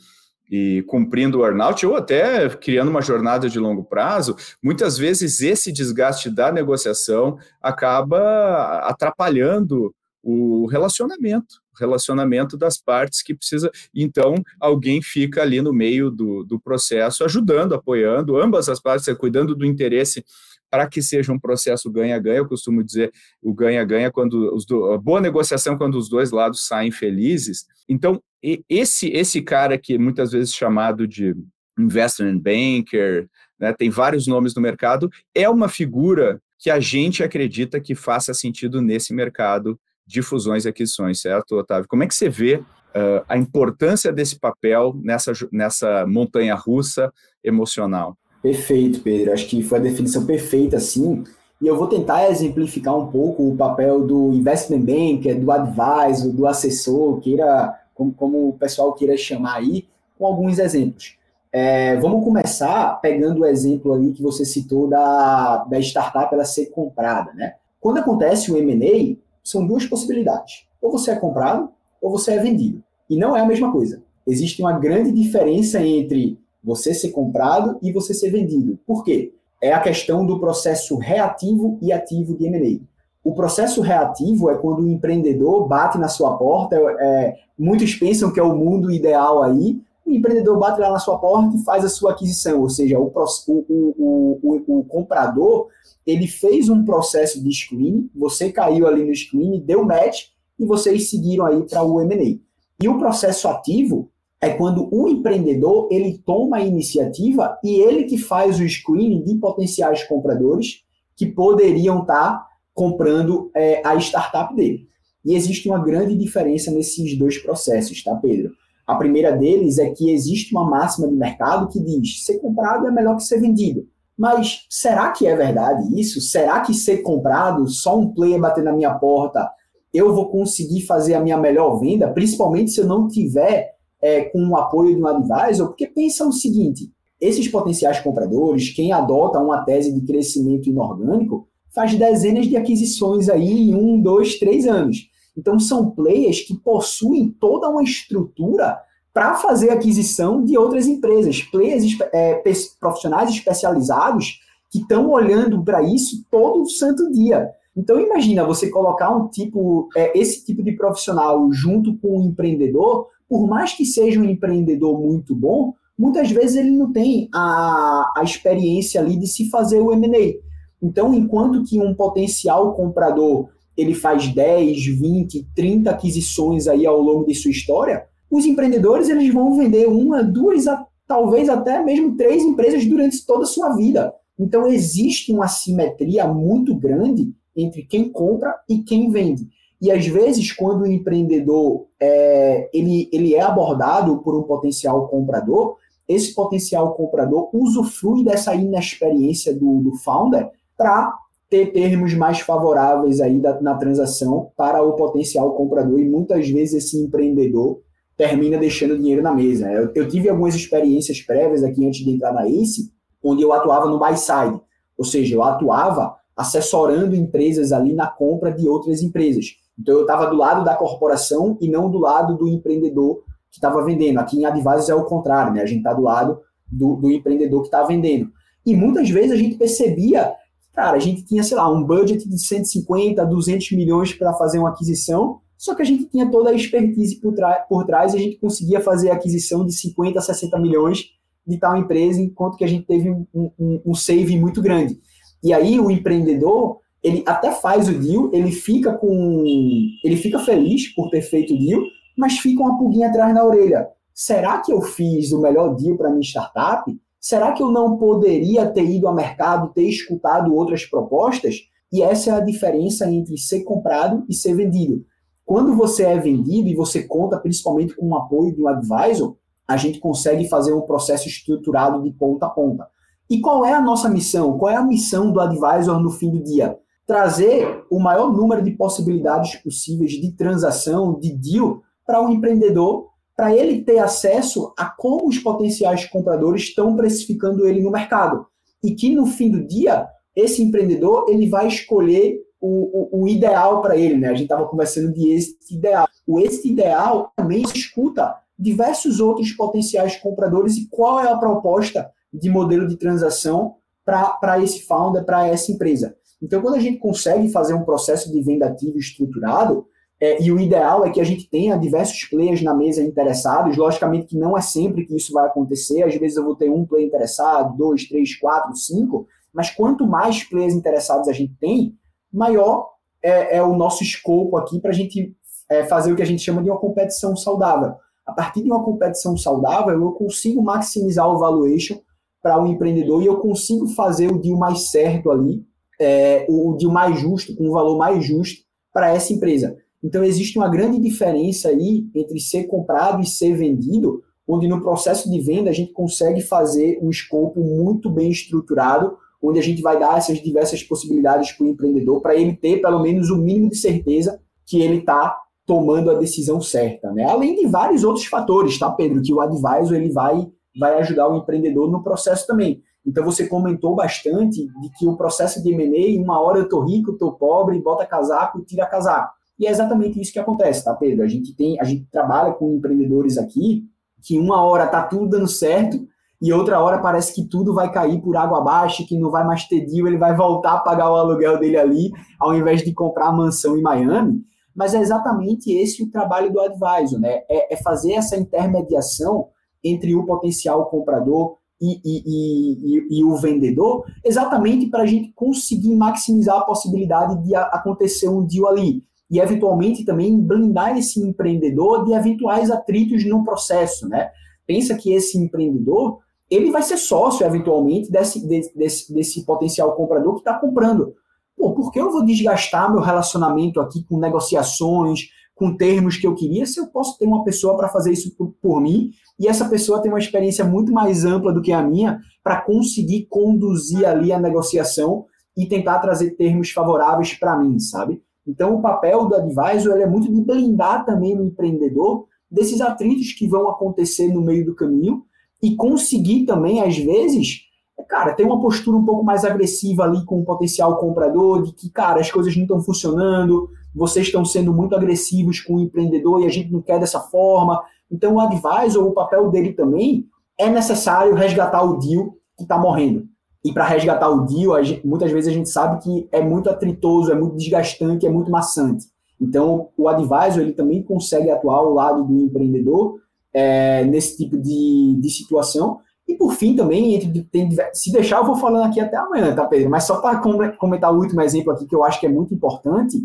e cumprindo o earnout, ou até criando uma jornada de longo prazo, muitas vezes esse desgaste da negociação acaba atrapalhando o relacionamento, relacionamento das partes que precisa. Então, alguém fica ali no meio do, do processo, ajudando, apoiando ambas as partes, cuidando do interesse para que seja um processo ganha-ganha, eu costumo dizer o ganha-ganha quando os do, a boa negociação quando os dois lados saem felizes. Então, esse esse cara que muitas vezes chamado de investment banker, né, tem vários nomes no mercado, é uma figura que a gente acredita que faça sentido nesse mercado de fusões e aquisições, certo, Otávio? Como é que você vê uh, a importância desse papel nessa, nessa montanha russa emocional? Perfeito, Pedro. Acho que foi a definição perfeita, sim. E eu vou tentar exemplificar um pouco o papel do investment banker, do advisor, do assessor, queira, como, como o pessoal queira chamar aí, com alguns exemplos. É, vamos começar pegando o exemplo ali que você citou da, da startup ela ser comprada, né? Quando acontece o M&A, são duas possibilidades. Ou você é comprado, ou você é vendido. E não é a mesma coisa. Existe uma grande diferença entre você ser comprado e você ser vendido. Por quê? É a questão do processo reativo e ativo de M&A. O processo reativo é quando o empreendedor bate na sua porta, é, muitos pensam que é o mundo ideal aí, o empreendedor bate lá na sua porta e faz a sua aquisição, ou seja, o, o, o, o comprador ele fez um processo de screening, você caiu ali no screening, deu match e vocês seguiram aí para o M&A. E o processo ativo é quando o empreendedor ele toma a iniciativa e ele que faz o screening de potenciais compradores que poderiam estar tá comprando é, a startup dele. E existe uma grande diferença nesses dois processos, tá, Pedro? A primeira deles é que existe uma máxima de mercado que diz ser comprado é melhor que ser vendido. Mas será que é verdade isso? Será que ser comprado, só um player bater na minha porta, eu vou conseguir fazer a minha melhor venda, principalmente se eu não tiver é, com o apoio de um advisor, porque pensa o seguinte: esses potenciais compradores, quem adota uma tese de crescimento inorgânico, faz dezenas de aquisições aí em um, dois, três anos. Então são players que possuem toda uma estrutura para fazer aquisição de outras empresas, players é, profissionais especializados que estão olhando para isso todo santo dia. Então imagina você colocar um tipo, é, esse tipo de profissional junto com um empreendedor por mais que seja um empreendedor muito bom, muitas vezes ele não tem a, a experiência ali de se fazer o M&A. Então, enquanto que um potencial comprador ele faz 10, 20, 30 aquisições aí ao longo de sua história, os empreendedores eles vão vender uma, duas, talvez até mesmo três empresas durante toda a sua vida. Então existe uma simetria muito grande entre quem compra e quem vende. E às vezes, quando o empreendedor é, ele, ele é abordado por um potencial comprador, esse potencial comprador usufrui dessa inexperiência do, do founder para ter termos mais favoráveis aí da, na transação para o potencial comprador. E muitas vezes esse empreendedor termina deixando dinheiro na mesa. Eu, eu, tive algumas experiências prévias aqui antes de entrar na ACE, onde eu atuava no buy side, ou seja, eu atuava assessorando empresas ali na compra de outras empresas. Então eu estava do lado da corporação e não do lado do empreendedor que estava vendendo. Aqui em Advisors é o contrário, né? A gente está do lado do, do empreendedor que está vendendo. E muitas vezes a gente percebia, cara, a gente tinha, sei lá, um budget de 150, 200 milhões para fazer uma aquisição, só que a gente tinha toda a expertise por, por trás e a gente conseguia fazer a aquisição de 50, 60 milhões de tal empresa, enquanto que a gente teve um, um, um save muito grande. E aí o empreendedor, ele até faz o deal, ele fica com. ele fica feliz por ter feito o deal, mas fica uma pulguinha atrás na orelha. Será que eu fiz o melhor deal para minha startup? Será que eu não poderia ter ido ao mercado, ter escutado outras propostas? E essa é a diferença entre ser comprado e ser vendido. Quando você é vendido e você conta principalmente com o apoio de um advisor, a gente consegue fazer um processo estruturado de ponta a ponta. E qual é a nossa missão? Qual é a missão do advisor no fim do dia? Trazer o maior número de possibilidades possíveis de transação, de deal, para o um empreendedor, para ele ter acesso a como os potenciais compradores estão precificando ele no mercado. E que no fim do dia, esse empreendedor ele vai escolher o, o, o ideal para ele, né? A gente estava conversando de esse ideal. O esse ideal também escuta diversos outros potenciais compradores e qual é a proposta de modelo de transação para esse founder, para essa empresa. Então, quando a gente consegue fazer um processo de venda ativo estruturado, é, e o ideal é que a gente tenha diversos players na mesa interessados, logicamente que não é sempre que isso vai acontecer, às vezes eu vou ter um player interessado, dois, três, quatro, cinco, mas quanto mais players interessados a gente tem, maior é, é o nosso escopo aqui para a gente é, fazer o que a gente chama de uma competição saudável. A partir de uma competição saudável, eu consigo maximizar o valuation para o um empreendedor e eu consigo fazer o deal mais certo ali, é, o deal mais justo, com um valor mais justo para essa empresa. Então, existe uma grande diferença aí entre ser comprado e ser vendido, onde no processo de venda a gente consegue fazer um escopo muito bem estruturado, onde a gente vai dar essas diversas possibilidades para o empreendedor, para ele ter pelo menos o mínimo de certeza que ele está tomando a decisão certa, né? Além de vários outros fatores, tá, Pedro? Que o advisor ele vai, vai ajudar o empreendedor no processo também. Então você comentou bastante de que o processo de M&A, uma hora eu tô rico, tô pobre, bota casaco, tira casaco. E é exatamente isso que acontece, tá, Pedro? A gente tem, a gente trabalha com empreendedores aqui que uma hora tá tudo dando certo e outra hora parece que tudo vai cair por água abaixo, que não vai mais ter deal, ele vai voltar a pagar o aluguel dele ali, ao invés de comprar a mansão em Miami. Mas é exatamente esse o trabalho do advisor, né? É, é fazer essa intermediação entre o potencial comprador e, e, e, e o vendedor, exatamente para a gente conseguir maximizar a possibilidade de acontecer um deal ali. E, eventualmente, também blindar esse empreendedor de eventuais atritos no processo, né? Pensa que esse empreendedor, ele vai ser sócio, eventualmente, desse, desse, desse potencial comprador que está comprando. Pô, por que eu vou desgastar meu relacionamento aqui com negociações, com termos que eu queria, se eu posso ter uma pessoa para fazer isso por, por, mim e essa pessoa tem uma experiência muito mais ampla do que a minha para conseguir conduzir ali a negociação e tentar trazer termos favoráveis para mim, sabe? Então, o papel do advisor é muito de blindar também o empreendedor desses atritos que vão acontecer no meio do caminho e conseguir também, às vezes, cara, tem uma postura um pouco mais agressiva ali com o potencial comprador, de que, cara, as coisas não estão funcionando, vocês estão sendo muito agressivos com o empreendedor e a gente não quer dessa forma. Então, o advisor, o papel dele também é necessário resgatar o deal que está morrendo. E para resgatar o deal, gente, muitas vezes a gente sabe que é muito atritoso, é muito desgastante, é muito maçante. Então, o advisor ele também consegue atuar ao lado do empreendedor é, nesse tipo de, de situação, e por fim, também, entre, tem, se deixar, eu vou falando aqui até amanhã, tá, Pedro? Mas só para comentar o último exemplo aqui, que eu acho que é muito importante,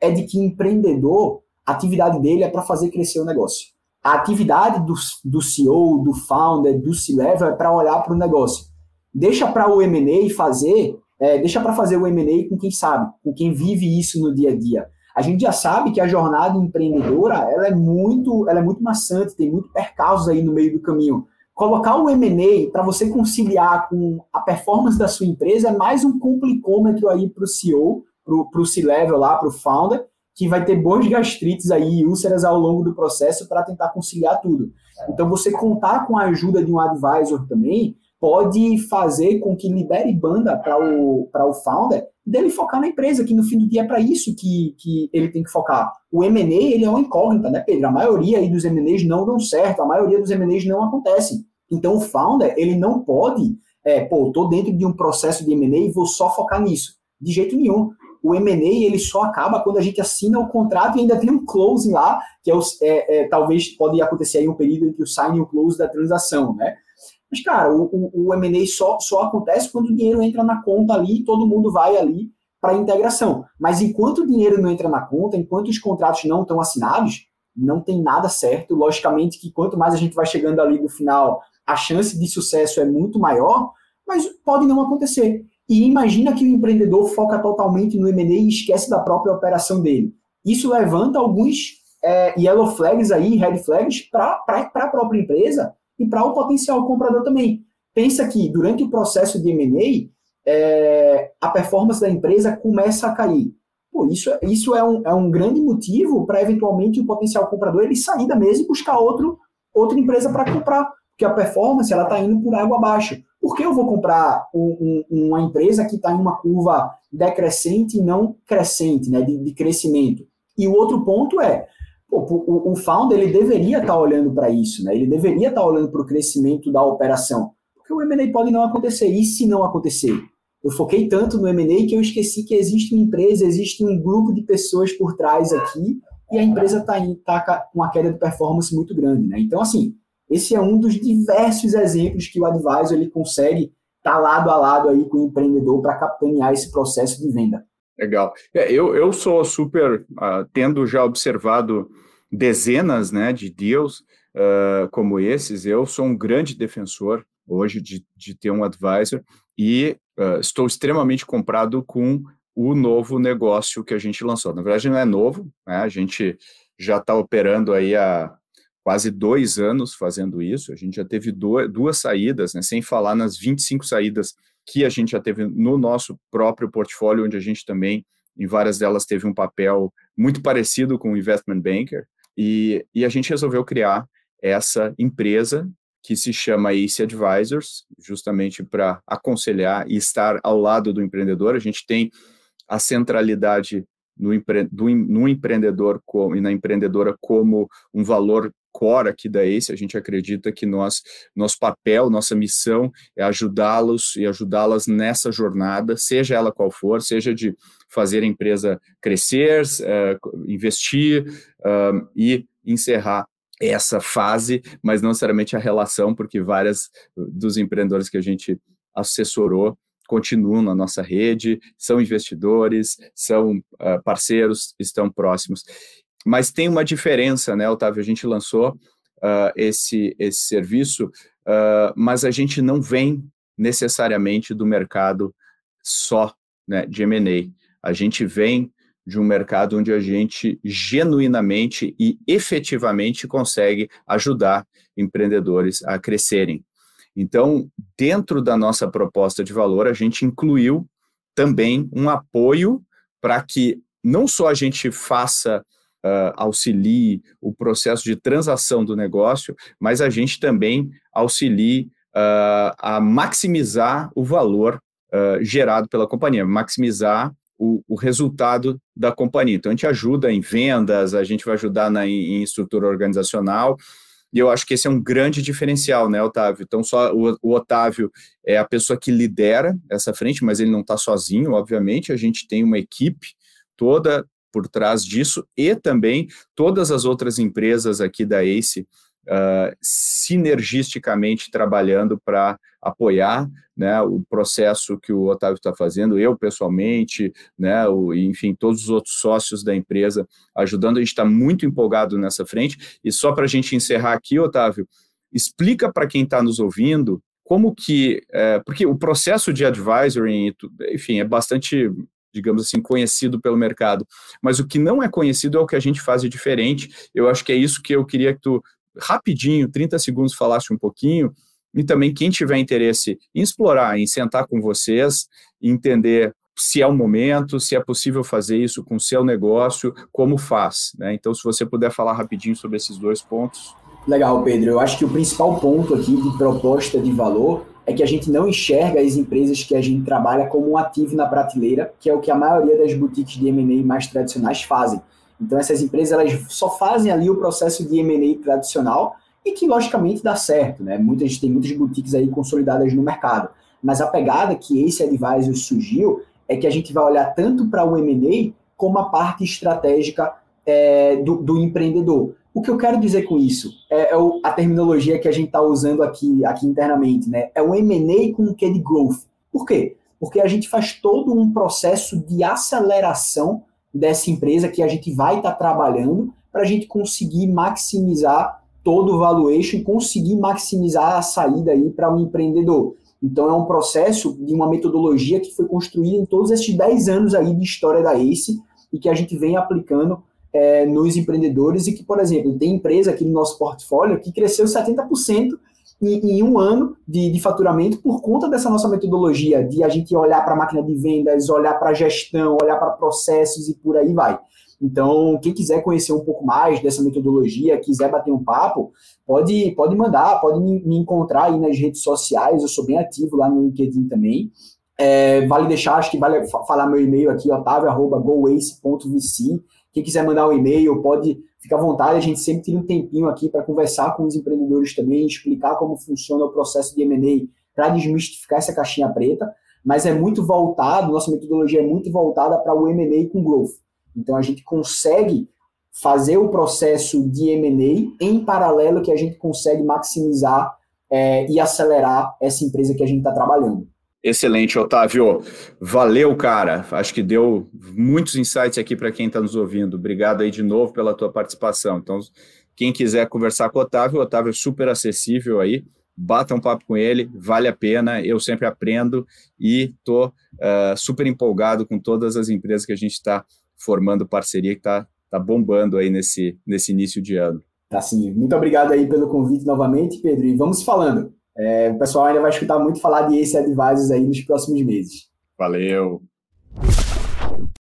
é de que empreendedor, a atividade dele é para fazer crescer o negócio. A atividade do, do CEO, do founder, do C-level é para olhar para o negócio. Deixa para o M&A fazer, é, deixa para fazer o M&A com quem sabe, com quem vive isso no dia a dia. A gente já sabe que a jornada empreendedora ela é muito, ela é muito maçante, tem muito percalços aí no meio do caminho colocar o M&A para você conciliar com a performance da sua empresa é mais um complicômetro aí para o CEO, para o C-Level lá, para o founder, que vai ter boas gastrites aí, úlceras ao longo do processo para tentar conciliar tudo. Então, você contar com a ajuda de um advisor também pode fazer com que libere banda para o, o founder dele focar na empresa, que no fim do dia é para isso que, que ele tem que focar. O M&A, ele é uma incógnita, né, Pedro? A maioria aí dos M&As não dão certo, a maioria dos M&As não acontecem. Então, o founder, ele não pode, é, pô, tô dentro de um processo de M&A e vou só focar nisso. De jeito nenhum. O M&A, ele só acaba quando a gente assina o contrato e ainda tem um closing lá, que é, é, é talvez pode acontecer aí um período entre o sign e o close da transação, né? Mas, cara, o, o, o M&A só, só acontece quando o dinheiro entra na conta ali e todo mundo vai ali para a integração. Mas enquanto o dinheiro não entra na conta, enquanto os contratos não estão assinados, não tem nada certo. Logicamente que quanto mais a gente vai chegando ali no final, a chance de sucesso é muito maior, mas pode não acontecer. E imagina que o empreendedor foca totalmente no M&A e esquece da própria operação dele. Isso levanta alguns é, yellow flags aí, red flags, para a própria empresa e para o potencial comprador também. Pensa que durante o processo de M&A, é, a performance da empresa começa a cair. Pô, isso, isso é, um, é um grande motivo para eventualmente o potencial comprador ele sair da mesa e buscar outro, outra empresa para comprar, porque a performance ela está indo por água abaixo. Por que eu vou comprar um, um, uma empresa que está em uma curva decrescente e não crescente, né, de, de crescimento? E o outro ponto é, o, o founder ele deveria estar tá olhando para isso, né? Ele deveria estar tá olhando para o crescimento da operação, porque o M&A pode não acontecer. E se não acontecer? Eu foquei tanto no M&A que eu esqueci que existe uma empresa, existe um grupo de pessoas por trás aqui e a empresa está tá com uma queda de performance muito grande, né? Então, assim, esse é um dos diversos exemplos que o advisor ele consegue estar tá lado a lado aí com o empreendedor para capitanear esse processo de venda. Legal. É, eu, eu sou super, uh, tendo já observado dezenas né, de deals uh, como esses, eu sou um grande defensor hoje de, de ter um advisor e uh, estou extremamente comprado com o novo negócio que a gente lançou. Na verdade, não é novo, né? a gente já está operando aí há quase dois anos fazendo isso, a gente já teve duas, saídas, né? sem falar nas 25 saídas que a gente já teve no nosso próprio portfólio, onde a gente também, em várias delas, teve um papel muito parecido com o investment banker, e, e a gente resolveu criar essa empresa que se chama Ace Advisors, justamente para aconselhar e estar ao lado do empreendedor. A gente tem a centralidade no, empre, do, no empreendedor como, e na empreendedora como um valor core aqui da ACE, a gente acredita que nós, nosso papel, nossa missão é ajudá-los e ajudá-las nessa jornada, seja ela qual for, seja de fazer a empresa crescer, uh, investir e encerrar essa fase, mas não necessariamente a relação, porque várias dos empreendedores que a gente assessorou continuam na nossa rede, são investidores, são uh, parceiros, estão próximos. Mas tem uma diferença, né, Otávio? A gente lançou uh, esse, esse serviço, uh, mas a gente não vem necessariamente do mercado só né, de M&A. A gente vem de um mercado onde a gente genuinamente e efetivamente consegue ajudar empreendedores a crescerem. Então, dentro da nossa proposta de valor, a gente incluiu também um apoio para que não só a gente faça uh, auxilie o processo de transação do negócio, mas a gente também auxilie uh, a maximizar o valor uh, gerado pela companhia, maximizar o, o, resultado da companhia. Então, a gente ajuda em vendas, a gente vai ajudar na, em, em estrutura organizacional, e eu acho que esse é um grande diferencial, né, Otávio? Então, só o, o Otávio é a pessoa que lidera essa frente, mas ele não está sozinho, obviamente. A gente tem uma equipe toda por trás disso e também todas as outras empresas aqui da ACE uh, sinergisticamente trabalhando para apoiar né, o processo que o Otávio está fazendo, eu pessoalmente, né, o, enfim, todos os outros sócios da empresa ajudando, a gente está muito empolgado nessa frente, e só para a gente encerrar aqui, Otávio, explica para quem está nos ouvindo como que, é, porque o processo de advisory, enfim, é bastante digamos assim, conhecido pelo mercado. Mas o que não é conhecido é o que a gente faz de diferente. Eu acho que é isso que eu queria que tu, rapidinho, 30 segundos, falasse um pouquinho. E também quem tiver interesse em explorar, em sentar com vocês, entender se é o momento, se é possível fazer isso com o seu negócio, como faz. Né? Então, se você puder falar rapidinho sobre esses dois pontos. Legal, Pedro. Eu acho que o principal ponto aqui de proposta de valor é que a gente não enxerga as empresas que a gente trabalha como um ativo na prateleira, que é o que a maioria das boutiques de M&A mais tradicionais fazem. Então, essas empresas elas só fazem ali o processo de M&A tradicional e que, logicamente, dá certo. Né? Muitas, tem muitas boutiques aí consolidadas no mercado. Mas a pegada que esse advisor surgiu é que a gente vai olhar tanto para o M&A como a parte estratégica é, do, do, empreendedor. O que eu quero dizer com isso é, é o, a terminologia que a gente está usando aqui, aqui internamente, né? É o M&A com o que de growth. Por quê? Porque a gente faz todo um processo de aceleração dessa empresa que a gente vai estar tá trabalhando para a gente conseguir maximizar todo o valuation e conseguir maximizar a saída aí para o um empreendedor. Então, é um processo de uma metodologia que foi construída em todos esses 10 anos aí de história da ACE e que a gente vem aplicando é, nos empreendedores e que, por exemplo, tem empresa aqui no nosso portfólio que cresceu 70% em, um ano de, de, faturamento por conta dessa nossa metodologia de a gente olhar para a máquina de vendas, olhar para a gestão, olhar para processos e por aí vai. Então, quem quiser conhecer um pouco mais dessa metodologia, quiser bater um papo, pode, pode mandar, pode me, me encontrar aí nas redes sociais, eu sou bem ativo lá no LinkedIn também. É, vale deixar, acho que vale falar meu e-mail aqui, otavio.goace.vc. Quem quiser mandar um e-mail, pode ficar à vontade, a gente sempre tira um tempinho aqui para conversar com os empreendedores também, explicar como funciona o processo de M&A para desmistificar essa caixinha preta, mas é muito voltado, nossa metodologia é muito voltada para o M&A com growth. Então a gente consegue fazer o processo de M&A em paralelo que a gente consegue maximizar é, e acelerar essa empresa que a gente está trabalhando. Excelente, Otávio. Valeu, cara. Acho que deu muitos insights aqui para quem está nos ouvindo. Obrigado aí de novo pela tua participação. Então, quem quiser conversar com o Otávio, o Otávio é super acessível aí. Bata um papo com ele, vale a pena. Eu sempre aprendo e estou uh, super empolgado com todas as empresas que a gente está formando parceria que está tá bombando aí nesse, nesse início de ano. Tá sim. Muito obrigado aí pelo convite novamente, Pedro. E vamos falando. É, o pessoal ainda vai escutar muito falar de Ace Advisors aí nos próximos meses. Valeu.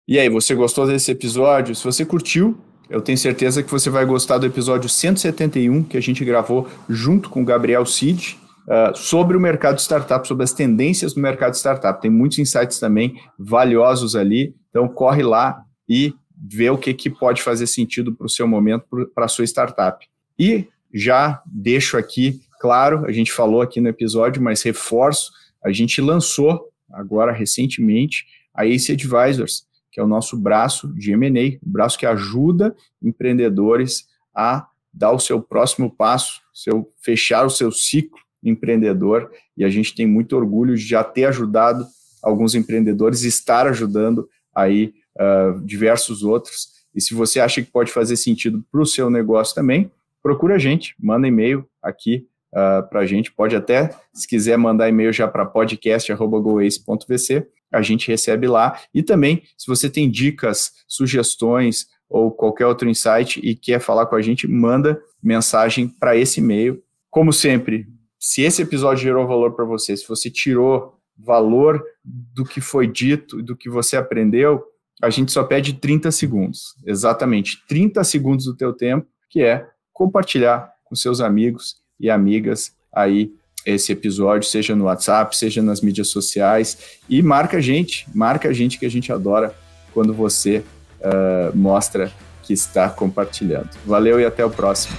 E aí, você gostou desse episódio? Se você curtiu, eu tenho certeza que você vai gostar do episódio 171 que a gente gravou junto com o Gabriel Cid, Uh, sobre o mercado de startup, sobre as tendências do mercado de startup. Tem muitos insights também valiosos ali, então corre lá, e ver o que, que pode fazer sentido para o seu momento, para a sua startup. E já deixo aqui, claro, a gente falou aqui no episódio, mas reforço, a gente lançou agora recentemente a Ace Advisors, que é o nosso braço de M&A, o braço que ajuda empreendedores a dar o seu próximo passo, seu fechar o seu ciclo empreendedor, e a gente tem muito orgulho de já ter ajudado alguns empreendedores, estar ajudando aí uh, diversos outros. E se você acha que pode fazer sentido para o seu negócio também, procura a gente, manda e-mail aqui uh, para a gente. Pode até, se quiser mandar e-mail já para podcast.goace.vc, a gente recebe lá. E também, se você tem dicas, sugestões ou qualquer outro insight e quer falar com a gente, manda mensagem para esse e-mail. Como sempre, se esse episódio gerou valor para você, se você tirou valor do que foi dito, do que você aprendeu, a gente só pede 30 segundos, exatamente 30 segundos do teu tempo, que é compartilhar com seus amigos e amigas aí esse episódio, seja no WhatsApp, seja nas mídias sociais, e marca a gente, marca a gente que a gente adora quando você uh, mostra que está compartilhando. Valeu e até o próximo.